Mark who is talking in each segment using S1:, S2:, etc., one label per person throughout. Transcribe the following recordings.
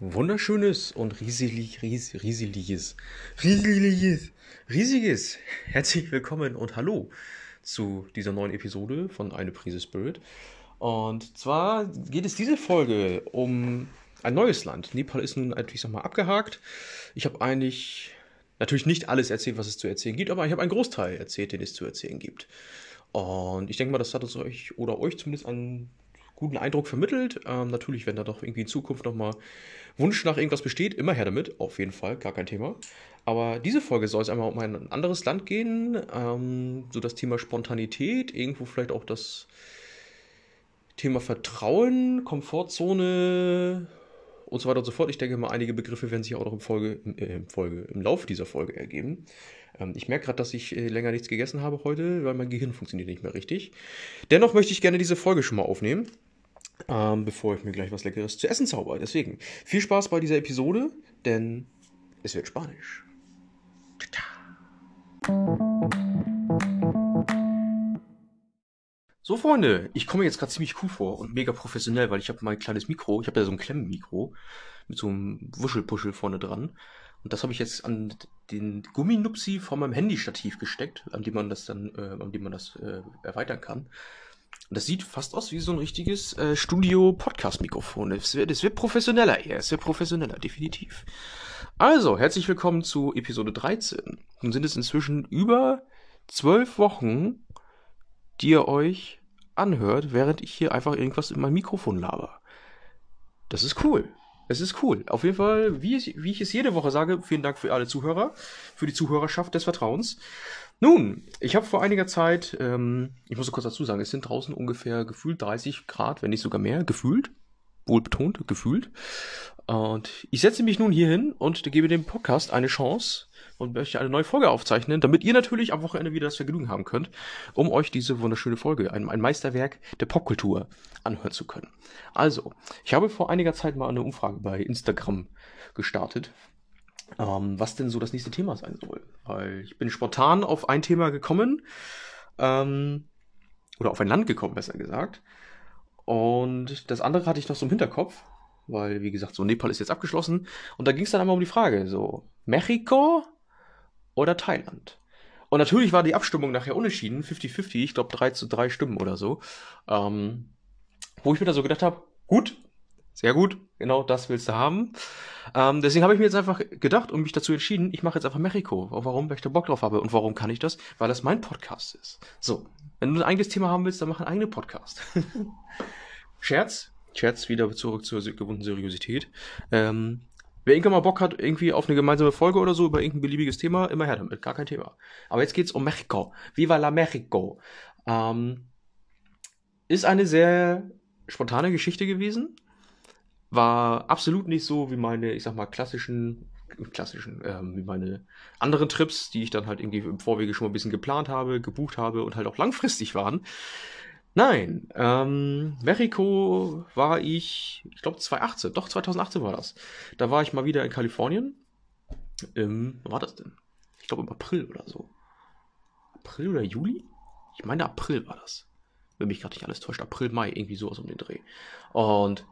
S1: wunderschönes und riesig, ries, rieseliges, rieseliges, riesiges. Herzlich willkommen und hallo zu dieser neuen Episode von Eine Prise Spirit. Und zwar geht es diese Folge um ein neues Land. Nepal ist nun, ich sag mal, abgehakt. Ich habe eigentlich natürlich nicht alles erzählt, was es zu erzählen gibt, aber ich habe einen Großteil erzählt, den es zu erzählen gibt. Und ich denke mal, das hat uns euch oder euch zumindest einen guten Eindruck vermittelt. Ähm, natürlich, wenn da doch irgendwie in Zukunft nochmal Wunsch nach irgendwas besteht, immer her damit, auf jeden Fall, gar kein Thema. Aber diese Folge soll es einmal um ein anderes Land gehen, ähm, so das Thema Spontanität, irgendwo vielleicht auch das Thema Vertrauen, Komfortzone und so weiter und so fort. Ich denke mal, einige Begriffe werden sich auch noch im, Folge, äh, im, Folge, im Lauf dieser Folge ergeben. Ähm, ich merke gerade, dass ich äh, länger nichts gegessen habe heute, weil mein Gehirn funktioniert nicht mehr richtig. Dennoch möchte ich gerne diese Folge schon mal aufnehmen ähm, bevor ich mir gleich was Leckeres zu essen zauber. Deswegen viel Spaß bei dieser Episode, denn es wird Spanisch. So, Freunde, ich komme jetzt gerade ziemlich cool vor und mega professionell, weil ich habe mein kleines Mikro, ich habe ja so ein Klemmenmikro mit so einem Wuschelpuschel vorne dran. Und das habe ich jetzt an den Gumminupsi von meinem Handystativ gesteckt, an dem man das dann, äh, an dem man das äh, erweitern kann. Und das sieht fast aus wie so ein richtiges äh, Studio-Podcast-Mikrofon. Es wird, wird professioneller eher. Es wird professioneller, definitiv. Also, herzlich willkommen zu Episode 13. Nun sind es inzwischen über zwölf Wochen, die ihr euch anhört, während ich hier einfach irgendwas in mein Mikrofon laber. Das ist cool. Es ist cool. Auf jeden Fall, wie ich, wie ich es jede Woche sage, vielen Dank für alle Zuhörer, für die Zuhörerschaft des Vertrauens. Nun, ich habe vor einiger Zeit, ähm, ich muss kurz dazu sagen, es sind draußen ungefähr gefühlt 30 Grad, wenn nicht sogar mehr, gefühlt, wohl betont, gefühlt. Und ich setze mich nun hier hin und gebe dem Podcast eine Chance und möchte eine neue Folge aufzeichnen, damit ihr natürlich am Wochenende wieder das Vergnügen haben könnt, um euch diese wunderschöne Folge, ein, ein Meisterwerk der Popkultur, anhören zu können. Also, ich habe vor einiger Zeit mal eine Umfrage bei Instagram gestartet, ähm, was denn so das nächste Thema sein soll. Weil ich bin spontan auf ein Thema gekommen, ähm, oder auf ein Land gekommen, besser gesagt. Und das andere hatte ich noch so im Hinterkopf, weil, wie gesagt, so Nepal ist jetzt abgeschlossen. Und da ging es dann einmal um die Frage, so, Mexiko oder Thailand? Und natürlich war die Abstimmung nachher unentschieden, 50-50, ich glaube 3 zu 3 Stimmen oder so. Ähm, wo ich mir da so gedacht habe, gut, sehr gut, genau das willst du haben. Ähm, deswegen habe ich mir jetzt einfach gedacht und mich dazu entschieden, ich mache jetzt einfach Mexiko. Warum? Weil ich da Bock drauf habe. Und warum kann ich das? Weil das mein Podcast ist. So, wenn du ein eigenes Thema haben willst, dann mach einen eigenen Podcast. Scherz, Scherz, wieder zurück zur gewohnten Seriosität. Ähm, wer irgendwann mal Bock hat, irgendwie auf eine gemeinsame Folge oder so über irgendein beliebiges Thema, immer her damit, gar kein Thema. Aber jetzt geht's um Mexiko. Viva la Mexico. Ähm, ist eine sehr spontane Geschichte gewesen war absolut nicht so wie meine, ich sag mal, klassischen, klassischen, ähm, wie meine anderen Trips, die ich dann halt irgendwie im Vorwege schon mal ein bisschen geplant habe, gebucht habe und halt auch langfristig waren. Nein, ähm, Mexiko war ich, ich glaube 2018, doch 2018 war das. Da war ich mal wieder in Kalifornien. Im, was war das denn? Ich glaube im April oder so. April oder Juli? Ich meine April war das. Wenn mich gerade nicht alles täuscht. April, Mai, irgendwie sowas um den Dreh. Und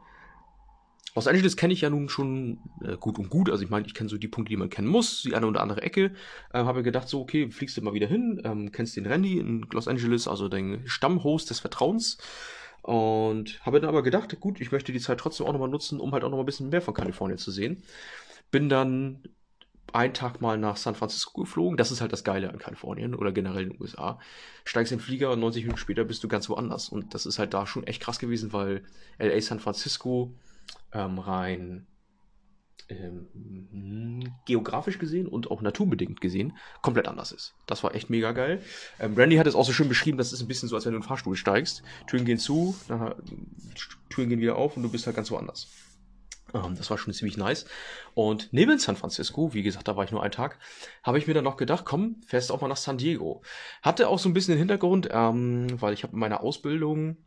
S1: Los Angeles kenne ich ja nun schon äh, gut und gut. Also ich meine, ich kenne so die Punkte, die man kennen muss, die eine oder andere Ecke. Ähm, habe gedacht, so, okay, fliegst du mal wieder hin, ähm, kennst den Randy in Los Angeles, also den Stammhost des Vertrauens. Und habe dann aber gedacht, gut, ich möchte die Zeit trotzdem auch nochmal nutzen, um halt auch nochmal ein bisschen mehr von Kalifornien zu sehen. Bin dann einen Tag mal nach San Francisco geflogen. Das ist halt das Geile an Kalifornien oder generell in den USA. Steigst in den Flieger und 90 Minuten später bist du ganz woanders. Und das ist halt da schon echt krass gewesen, weil LA, San Francisco, ähm, rein ähm, geografisch gesehen und auch naturbedingt gesehen komplett anders ist. Das war echt mega geil. Ähm, Randy hat es auch so schön beschrieben, das ist ein bisschen so, als wenn du in den Fahrstuhl steigst. Türen gehen zu, dann, Türen gehen wieder auf und du bist halt ganz woanders. Ähm, das war schon ziemlich nice. Und neben San Francisco, wie gesagt, da war ich nur einen Tag, habe ich mir dann noch gedacht, komm, fährst auch mal nach San Diego. Hatte auch so ein bisschen den Hintergrund, ähm, weil ich habe in meiner Ausbildung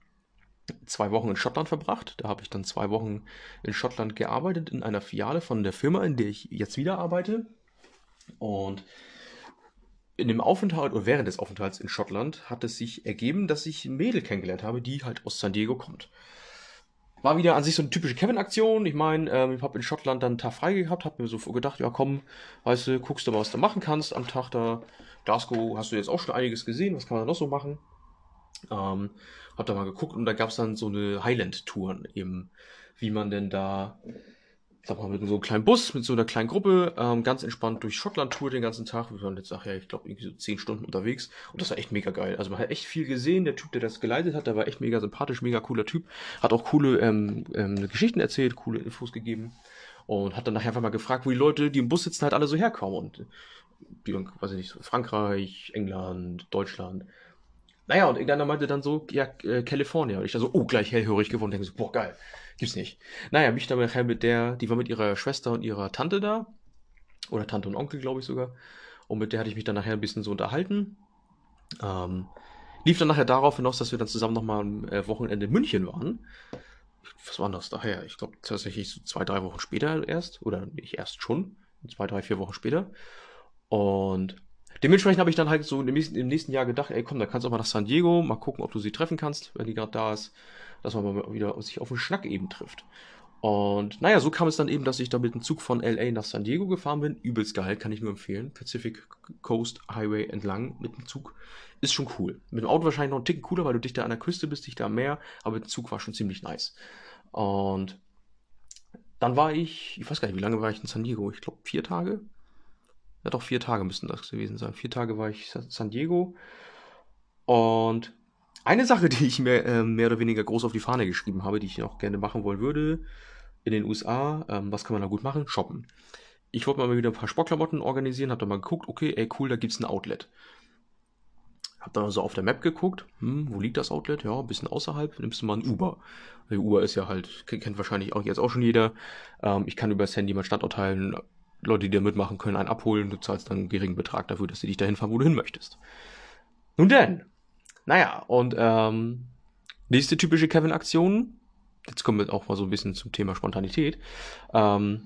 S1: zwei Wochen in Schottland verbracht. Da habe ich dann zwei Wochen in Schottland gearbeitet, in einer Filiale von der Firma, in der ich jetzt wieder arbeite. Und in dem Aufenthalt oder während des Aufenthalts in Schottland hat es sich ergeben, dass ich ein Mädel kennengelernt habe, die halt aus San Diego kommt. war wieder an sich so eine typische Kevin-Aktion. Ich meine, ähm, ich habe in Schottland dann einen Tag frei gehabt, habe mir so gedacht, ja komm, weißt du, guckst du mal, was du machen kannst am Tag da. Glasgow hast du jetzt auch schon einiges gesehen, was kann man da noch so machen? Ähm, hab da mal geguckt und da gab es dann so eine Highland-Tour eben, wie man denn da sag mal, mit so einem kleinen Bus, mit so einer kleinen Gruppe, ähm, ganz entspannt durch Schottland tour den ganzen Tag. Wir waren jetzt nachher, ich glaube, irgendwie so zehn Stunden unterwegs. Und das war echt mega geil. Also man hat echt viel gesehen. Der Typ, der das geleitet hat, der war echt mega sympathisch, mega cooler Typ. Hat auch coole ähm, ähm, Geschichten erzählt, coole Infos gegeben. Und hat dann nachher einfach mal gefragt, wo die Leute, die im Bus sitzen, halt alle so herkommen. Und die, weiß ich nicht, Frankreich, England, Deutschland. Naja, und irgendeiner meinte dann so, ja, äh, California. Und ich da so, oh, gleich hellhörig geworden. Denke so, boah, geil. Gibt's nicht. Naja, mich dann nachher mit der, die war mit ihrer Schwester und ihrer Tante da. Oder Tante und Onkel, glaube ich sogar. Und mit der hatte ich mich dann nachher ein bisschen so unterhalten. Ähm, lief dann nachher darauf hinaus, dass wir dann zusammen nochmal am äh, Wochenende in München waren. Was war das daher? Ich glaube tatsächlich so zwei, drei Wochen später erst. Oder nicht erst schon. Zwei, drei, vier Wochen später. Und dementsprechend habe ich dann halt so im nächsten, Jahr gedacht, ey komm, da kannst du auch mal nach San Diego, mal gucken, ob du sie treffen kannst, wenn die gerade da ist dass man mal wieder sich auf den Schnack eben trifft. Und naja, so kam es dann eben, dass ich da mit dem Zug von LA nach San Diego gefahren bin. Übelst geil, kann ich nur empfehlen. Pacific Coast Highway entlang mit dem Zug. Ist schon cool. Mit dem Auto wahrscheinlich noch ein Ticken cooler, weil du dichter an der Küste bist, dichter am Meer. Aber der Zug war schon ziemlich nice. Und dann war ich, ich weiß gar nicht, wie lange war ich in San Diego? Ich glaube vier Tage. Ja doch, vier Tage müssten das gewesen sein. Vier Tage war ich San Diego. Und eine Sache, die ich mir äh, mehr oder weniger groß auf die Fahne geschrieben habe, die ich auch gerne machen wollen würde in den USA, ähm, was kann man da gut machen? Shoppen. Ich wollte mal wieder ein paar Sportklamotten organisieren, habe da mal geguckt, okay, ey cool, da gibt's ein Outlet. Hab dann also auf der Map geguckt, hm, wo liegt das Outlet? Ja, ein bisschen außerhalb, nimmst du mal ein Uber. Weil Uber ist ja halt, kennt wahrscheinlich auch jetzt auch schon jeder. Ähm, ich kann über das Handy meinen Standort teilen, Leute, die da mitmachen können, einen abholen, du zahlst dann einen geringen Betrag dafür, dass sie dich dahin fahren, wo du hin möchtest. Nun denn, naja, und ähm, nächste typische Kevin-Aktion. Jetzt kommen wir auch mal so ein bisschen zum Thema Spontanität. Ähm,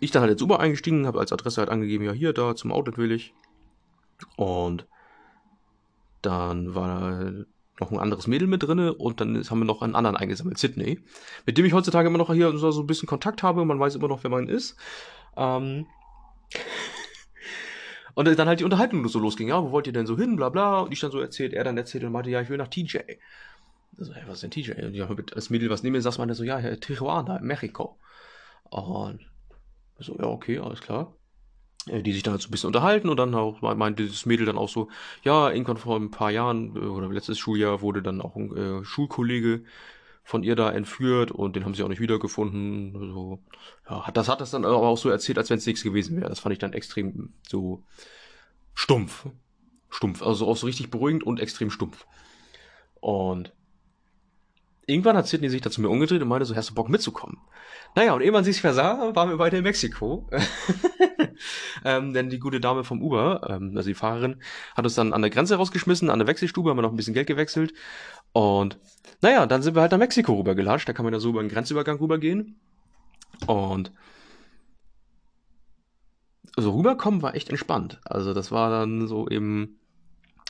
S1: ich dann halt jetzt Uber eingestiegen, habe als Adresse halt angegeben, ja hier, da zum Outlet will ich. Und dann war noch ein anderes Mädel mit drinne und dann haben wir noch einen anderen eingesammelt, Sydney, mit dem ich heutzutage immer noch hier so ein bisschen Kontakt habe. Man weiß immer noch, wer man ist. Ähm, und dann halt die Unterhaltung so losging, ja, wo wollt ihr denn so hin, bla bla. Und ich dann so erzählt, er dann erzählt und meinte, ja, ich will nach TJ. Also, hey, was ist denn TJ? Und ja, das Mädel, was neben mir saß, meinte so, ja, Tijuana, Mexiko. Und so, ja, okay, alles klar. Äh, die sich dann halt so ein bisschen unterhalten und dann auch meinte das Mädel dann auch so, ja, irgendwann vor ein paar Jahren äh, oder letztes Schuljahr wurde dann auch ein äh, Schulkollege von ihr da entführt und den haben sie auch nicht wiedergefunden. So, ja, das hat das dann aber auch so erzählt, als wenn es nichts gewesen wäre. Das fand ich dann extrem so stumpf. Stumpf. Also auch so richtig beruhigend und extrem stumpf. Und irgendwann hat Sidney sich dazu mir umgedreht und meinte so, hast du Bock mitzukommen? Naja, und ehe man sich versah, waren wir beide in Mexiko. ähm, denn die gute Dame vom Uber, ähm, also die Fahrerin, hat uns dann an der Grenze rausgeschmissen, an der Wechselstube, haben wir noch ein bisschen Geld gewechselt. Und naja, dann sind wir halt nach Mexiko rübergelatscht. Da kann man ja so über einen Grenzübergang rübergehen. Und so rüberkommen war echt entspannt. Also das war dann so eben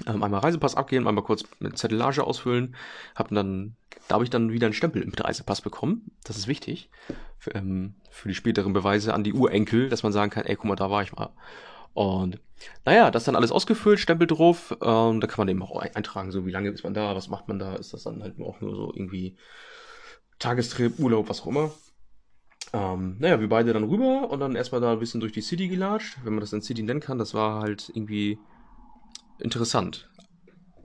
S1: ähm, einmal Reisepass abgehen, einmal kurz eine Zettelage ausfüllen, hab dann, da habe ich dann wieder einen Stempel mit Reisepass bekommen. Das ist wichtig für, ähm, für die späteren Beweise an die Urenkel, dass man sagen kann, ey, guck mal, da war ich mal. Und naja, das dann alles ausgefüllt, Stempel drauf. Ähm, da kann man eben auch eintragen, so wie lange ist man da, was macht man da, ist das dann halt auch nur so irgendwie Tagestrip, Urlaub, was auch immer. Ähm, naja, wir beide dann rüber und dann erstmal da ein bisschen durch die City gelatscht, wenn man das in City nennen kann. Das war halt irgendwie interessant.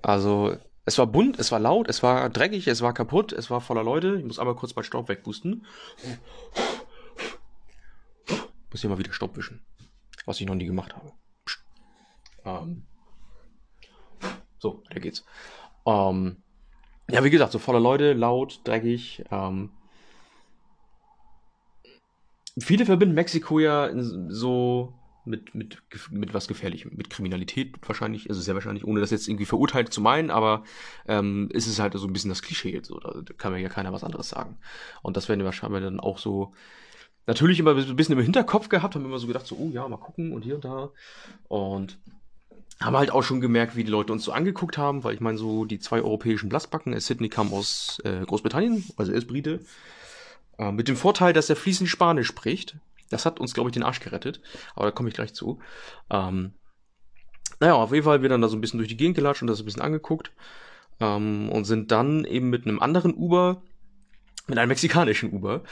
S1: Also, es war bunt, es war laut, es war dreckig, es war kaputt, es war voller Leute. Ich muss aber kurz mal Staub wegpusten. Muss hier mal wieder Staub wischen. Was ich noch nie gemacht habe. Ähm. So, da geht's. Ähm. Ja, wie gesagt, so voller Leute, laut, dreckig. Ähm. Viele verbinden Mexiko ja so mit, mit, mit was Gefährlichem, mit Kriminalität wahrscheinlich, also sehr wahrscheinlich, ohne das jetzt irgendwie verurteilt zu meinen, aber ähm, ist es halt so ein bisschen das Klischee so, da kann mir ja keiner was anderes sagen. Und das werden wir wahrscheinlich dann auch so natürlich immer ein bisschen im Hinterkopf gehabt, haben immer so gedacht, so, oh ja, mal gucken und hier und da. Und haben halt auch schon gemerkt, wie die Leute uns so angeguckt haben, weil ich meine, so die zwei europäischen Blassbacken, Sydney kam aus äh, Großbritannien, also er ist Brite, äh, mit dem Vorteil, dass er fließend Spanisch spricht. Das hat uns, glaube ich, den Arsch gerettet, aber da komme ich gleich zu. Ähm, naja, auf jeden Fall wir dann da so ein bisschen durch die Gegend gelatscht und das ein bisschen angeguckt ähm, und sind dann eben mit einem anderen Uber, mit einem mexikanischen Uber,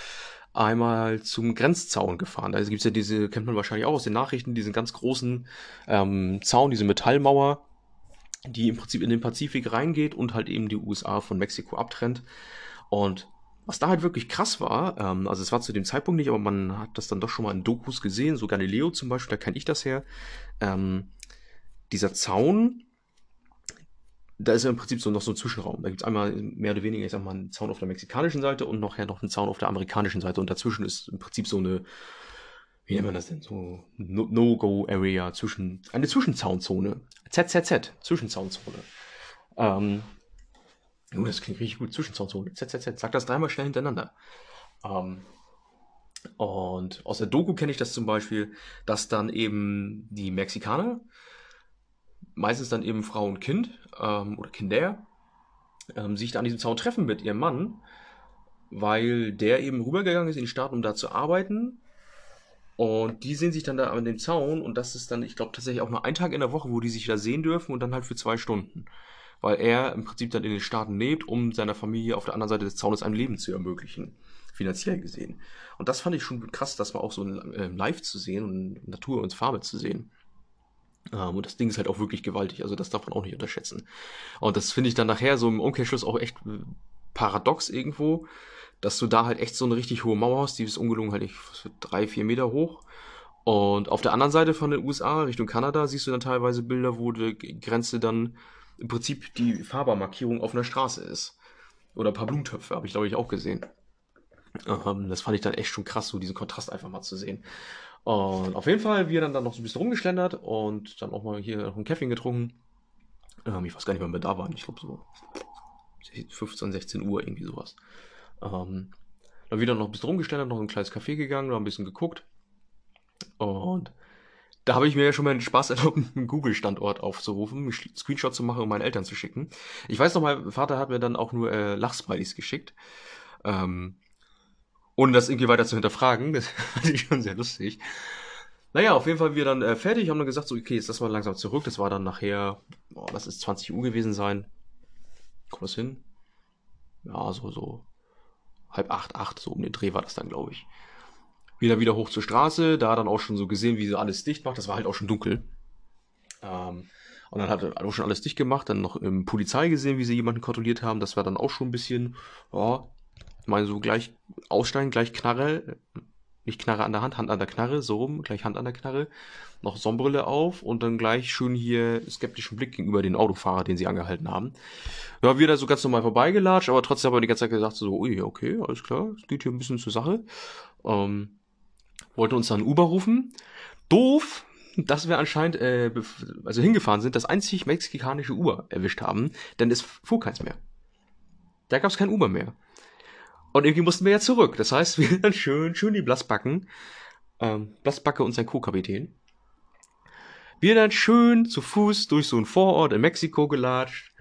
S1: einmal zum Grenzzaun gefahren. Da gibt es ja diese, kennt man wahrscheinlich auch aus den Nachrichten, diesen ganz großen ähm, Zaun, diese Metallmauer, die im Prinzip in den Pazifik reingeht und halt eben die USA von Mexiko abtrennt. Und was da halt wirklich krass war, ähm, also es war zu dem Zeitpunkt nicht, aber man hat das dann doch schon mal in Dokus gesehen, so Galileo zum Beispiel, da kenne ich das her. Ähm, dieser Zaun, da ist ja im Prinzip so noch so ein Zwischenraum. Da gibt es einmal mehr oder weniger, ich sag mal, einen Zaun auf der mexikanischen Seite und nachher noch einen Zaun auf der amerikanischen Seite. Und dazwischen ist im Prinzip so eine, wie nennt man das denn, so No-Go-Area, zwischen, eine Zwischenzaunzone. ZZZ, Zwischenzaunzone. Ähm, oh, das klingt richtig gut, Zwischenzaunzone. ZZZ, sag das dreimal schnell hintereinander. Ähm, und aus der Doku kenne ich das zum Beispiel, dass dann eben die Mexikaner meistens dann eben Frau und Kind ähm, oder Kinder ähm, sich da an diesem Zaun treffen mit ihrem Mann, weil der eben rübergegangen ist in die Stadt, um da zu arbeiten. Und die sehen sich dann da an dem Zaun und das ist dann, ich glaube, tatsächlich auch nur ein Tag in der Woche, wo die sich da sehen dürfen und dann halt für zwei Stunden. Weil er im Prinzip dann in den Staaten lebt, um seiner Familie auf der anderen Seite des Zaunes ein Leben zu ermöglichen. Finanziell gesehen. Und das fand ich schon krass, das mal auch so äh, live zu sehen und Natur und Farbe zu sehen. Ähm, und das Ding ist halt auch wirklich gewaltig, also das darf man auch nicht unterschätzen. Und das finde ich dann nachher so im Umkehrschluss auch echt äh, paradox irgendwo, dass du da halt echt so eine richtig hohe Mauer hast, die ist ungelungen halt nicht drei, vier Meter hoch. Und auf der anderen Seite von den USA, Richtung Kanada, siehst du dann teilweise Bilder, wo die Grenze dann im Prinzip die Fahrbarmarkierung auf einer Straße ist. Oder ein paar Blumentöpfe, habe ich glaube ich auch gesehen. Ähm, das fand ich dann echt schon krass, so diesen Kontrast einfach mal zu sehen. Und auf jeden Fall, wir dann, dann noch so ein bisschen rumgeschlendert und dann auch mal hier noch ein Käffchen getrunken. Ähm, ich weiß gar nicht, wann wir da waren. Ich glaube so 15, 16 Uhr, irgendwie sowas. Ähm, dann wieder noch ein bisschen rumgeschlendert, noch ein kleines Café gegangen, noch ein bisschen geguckt. Und da habe ich mir ja schon mal den Spaß erlaubt, einen Google-Standort aufzurufen, einen Screenshot zu machen und meinen Eltern zu schicken. Ich weiß noch, mein Vater hat mir dann auch nur äh, Lachsmilies geschickt. Ähm, ohne das irgendwie weiter zu hinterfragen. Das fand ich schon sehr lustig. Naja, auf jeden Fall wir dann äh, fertig, haben dann gesagt, so, okay, jetzt lass mal langsam zurück. Das war dann nachher, oh, das ist 20 Uhr gewesen sein. Kommt das hin? Ja, so, so halb acht, acht, so um den Dreh war das dann, glaube ich. Wieder wieder hoch zur Straße, da dann auch schon so gesehen, wie sie alles dicht macht. Das war halt auch schon dunkel. Ähm, und dann hat er auch schon alles dicht gemacht, dann noch ähm, Polizei gesehen, wie sie jemanden kontrolliert haben. Das war dann auch schon ein bisschen, ja, ich meine, so gleich aussteigen, gleich Knarre, nicht Knarre an der Hand, Hand an der Knarre, so rum, gleich Hand an der Knarre, noch Sonnenbrille auf und dann gleich schön hier skeptischen Blick gegenüber den Autofahrer, den sie angehalten haben. Ja, wir da so ganz normal vorbeigelatscht, aber trotzdem haben wir die ganze Zeit gesagt, so, ui, okay, alles klar, es geht hier ein bisschen zur Sache. Ähm, wollten uns dann Uber rufen. Doof, dass wir anscheinend, äh, also hingefahren sind, das einzig mexikanische Uber erwischt haben, denn es fuhr keins mehr. Da gab es kein Uber mehr. Und irgendwie mussten wir ja zurück. Das heißt, wir dann schön, schön die Blassbacken, ähm, Blassbacke und sein Co-Kapitän. Wir dann schön zu Fuß durch so einen Vorort in Mexiko gelatscht,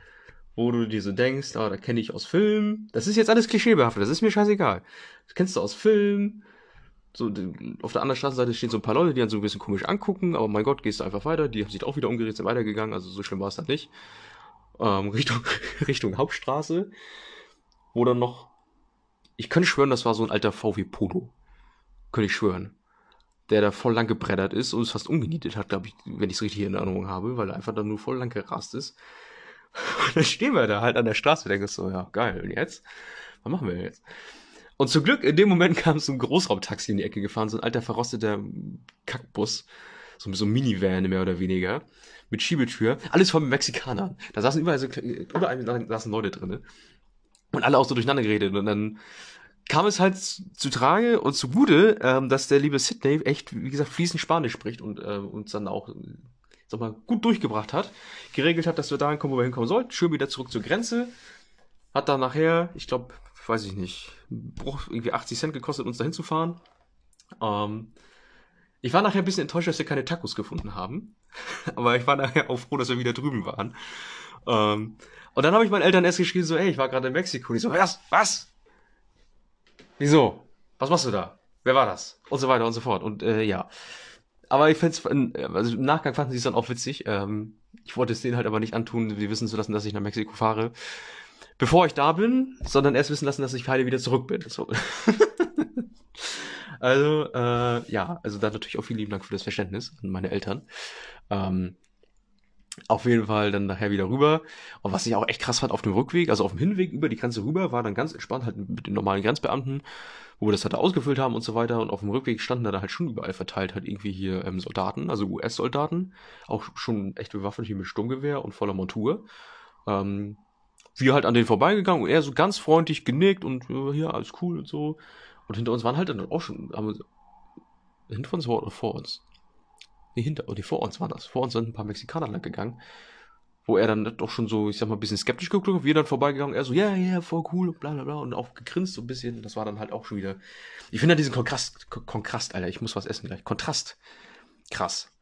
S1: wo du dir so denkst, ah, da kenne ich aus Filmen. Das ist jetzt alles klischeebehaftet, das ist mir scheißegal. Das kennst du aus Filmen. So, auf der anderen Straßenseite stehen so ein paar Leute, die dann so ein bisschen komisch angucken, aber mein Gott, gehst du einfach weiter. Die haben sich auch wieder umgedreht, sind weitergegangen, also so schlimm war es dann nicht. Ähm, Richtung, Richtung Hauptstraße, wo dann noch ich könnte schwören, das war so ein alter VW Polo. Könnte ich schwören. Der da voll lang gebreddert ist und es fast umgenietet hat, glaube ich, wenn ich es richtig in Erinnerung habe, weil er einfach dann nur voll lang gerast ist. Und dann stehen wir da halt an der Straße denken so, ja, geil, und jetzt? Was machen wir jetzt? Und zum Glück, in dem Moment kam so ein Großraumtaxi in die Ecke gefahren, so ein alter verrosteter Kackbus. So, so ein Minivan mehr oder weniger. Mit Schiebetür. Alles von Mexikanern. Da saßen überall so, überall saßen Leute drinne. Und alle auch so durcheinander geredet. Und dann kam es halt zu Trage und zugute, ähm, dass der liebe Sidney echt, wie gesagt, fließend Spanisch spricht und äh, uns dann auch sag mal, gut durchgebracht hat, geregelt hat, dass wir dahin kommen, wo wir hinkommen sollten, schön wieder zurück zur Grenze, hat dann nachher, ich glaube, weiß ich nicht, irgendwie 80 Cent gekostet, uns dahin zu fahren. Ähm, Ich war nachher ein bisschen enttäuscht, dass wir keine Tacos gefunden haben. Aber ich war nachher auch froh, dass wir wieder drüben waren. Ähm, und dann habe ich meinen Eltern erst geschrieben, so, ey, ich war gerade in Mexiko. Die so, was? Was? Wieso? Was machst du da? Wer war das? Und so weiter und so fort. Und äh, ja. Aber ich finde es, also im Nachgang fanden sie es dann auch witzig. Ähm, ich wollte es denen halt aber nicht antun, sie wissen zu lassen, dass ich nach Mexiko fahre. Bevor ich da bin, sondern erst wissen lassen, dass ich heile wieder zurück bin. So. also, äh, ja, also da natürlich auch vielen lieben Dank für das Verständnis an meine Eltern. Ähm, auf jeden Fall dann nachher wieder rüber. Und was ich auch echt krass fand auf dem Rückweg, also auf dem Hinweg über die Grenze rüber, war dann ganz entspannt halt mit den normalen Grenzbeamten, wo wir das halt ausgefüllt haben und so weiter. Und auf dem Rückweg standen da halt schon überall verteilt halt irgendwie hier ähm, Soldaten, also US-Soldaten, auch schon echt bewaffnet hier mit Sturmgewehr und voller Montur. Ähm, wir halt an denen vorbeigegangen und er so ganz freundlich genickt und ja, alles cool und so. Und hinter uns waren halt dann auch schon, haben hinter uns oder vor uns? Nee, hinter, oh, nee, vor uns war das. Vor uns sind ein paar Mexikaner lang gegangen. Wo er dann doch schon so, ich sag mal, ein bisschen skeptisch geguckt hat. Wir dann vorbeigegangen. Er so, ja, yeah, ja, yeah, voll cool, bla, bla, bla. Und auch gegrinst so ein bisschen. Das war dann halt auch schon wieder. Ich finde diesen Kontrast, Kontrast, Alter, ich muss was essen gleich. Kontrast. Krass.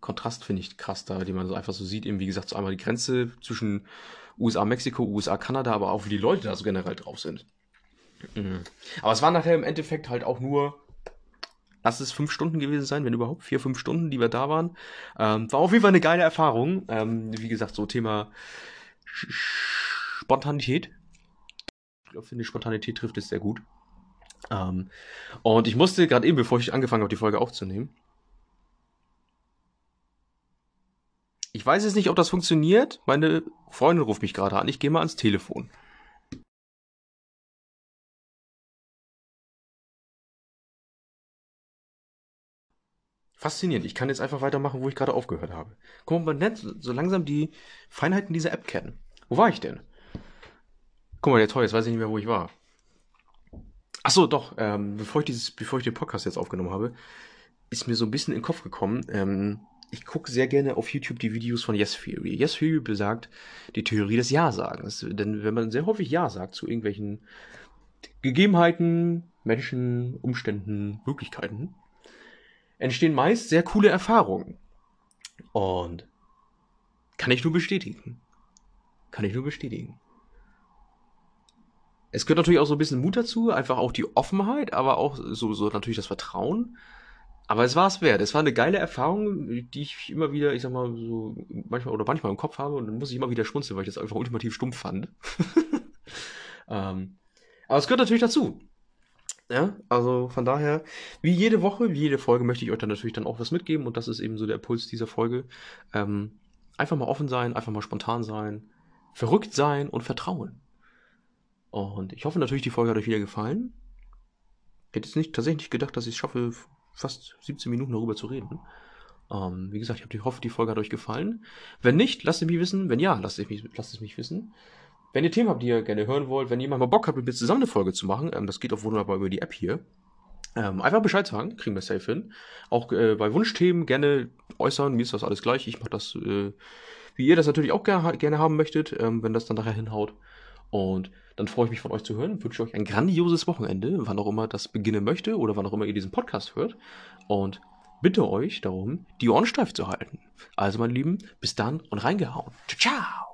S1: Kontrast finde ich krass da, die man so einfach so sieht. Eben, wie gesagt, so einmal die Grenze zwischen USA, Mexiko, USA, Kanada, aber auch wie die Leute da so generell drauf sind. Mhm. Aber es war nachher im Endeffekt halt auch nur lass es fünf Stunden gewesen sein, wenn überhaupt, vier, fünf Stunden, die wir da waren. Ähm, war auf jeden Fall eine geile Erfahrung. Ähm, wie gesagt, so Thema Spontanität. Ich finde, Spontanität trifft es sehr gut. Ähm, und ich musste gerade eben, bevor ich angefangen habe, die Folge aufzunehmen, ich weiß jetzt nicht, ob das funktioniert. Meine Freundin ruft mich gerade an. Ich gehe mal ans Telefon. Faszinierend. Ich kann jetzt einfach weitermachen, wo ich gerade aufgehört habe. Guck mal, man lernt so langsam die Feinheiten dieser App kennen. Wo war ich denn? Guck mal, der toll, jetzt weiß ich nicht mehr, wo ich war. Ach so, doch, ähm, bevor ich dieses, bevor ich den Podcast jetzt aufgenommen habe, ist mir so ein bisschen in den Kopf gekommen, ähm, ich gucke sehr gerne auf YouTube die Videos von Yes Theory. Yes Theory besagt die Theorie des Ja-Sagens. Denn wenn man sehr häufig Ja sagt zu irgendwelchen Gegebenheiten, Menschen, Umständen, Möglichkeiten, entstehen meist sehr coole Erfahrungen. Und kann ich nur bestätigen. Kann ich nur bestätigen. Es gehört natürlich auch so ein bisschen Mut dazu, einfach auch die Offenheit, aber auch so, so natürlich das Vertrauen. Aber es war es wert. Es war eine geile Erfahrung, die ich immer wieder, ich sag mal, so manchmal oder manchmal im Kopf habe und dann muss ich immer wieder schmunzeln, weil ich das einfach ultimativ stumpf fand. ähm, aber es gehört natürlich dazu. Ja, also von daher, wie jede Woche, wie jede Folge möchte ich euch dann natürlich dann auch was mitgeben und das ist eben so der Puls dieser Folge. Ähm, einfach mal offen sein, einfach mal spontan sein, verrückt sein und vertrauen. Und ich hoffe natürlich, die Folge hat euch wieder gefallen. Ich hätte jetzt nicht tatsächlich nicht gedacht, dass ich es schaffe, fast 17 Minuten darüber zu reden. Ähm, wie gesagt, ich hoffe, die Folge hat euch gefallen. Wenn nicht, lasst es mich wissen. Wenn ja, lasst es mich, lasst es mich wissen. Wenn ihr Themen habt, die ihr gerne hören wollt, wenn jemand mal Bock hat, mit mir zusammen eine Folge zu machen, ähm, das geht auch wunderbar über die App hier. Ähm, einfach Bescheid sagen, kriegen wir safe hin. Auch äh, bei Wunschthemen gerne äußern, mir ist das alles gleich. Ich mache das, äh, wie ihr das natürlich auch gerne, gerne haben möchtet, ähm, wenn das dann nachher hinhaut. Und dann freue ich mich von euch zu hören, wünsche euch ein grandioses Wochenende, wann auch immer das beginnen möchte oder wann auch immer ihr diesen Podcast hört. Und bitte euch darum, die Ohren steif zu halten. Also, meine Lieben, bis dann und reingehauen. Ciao, ciao!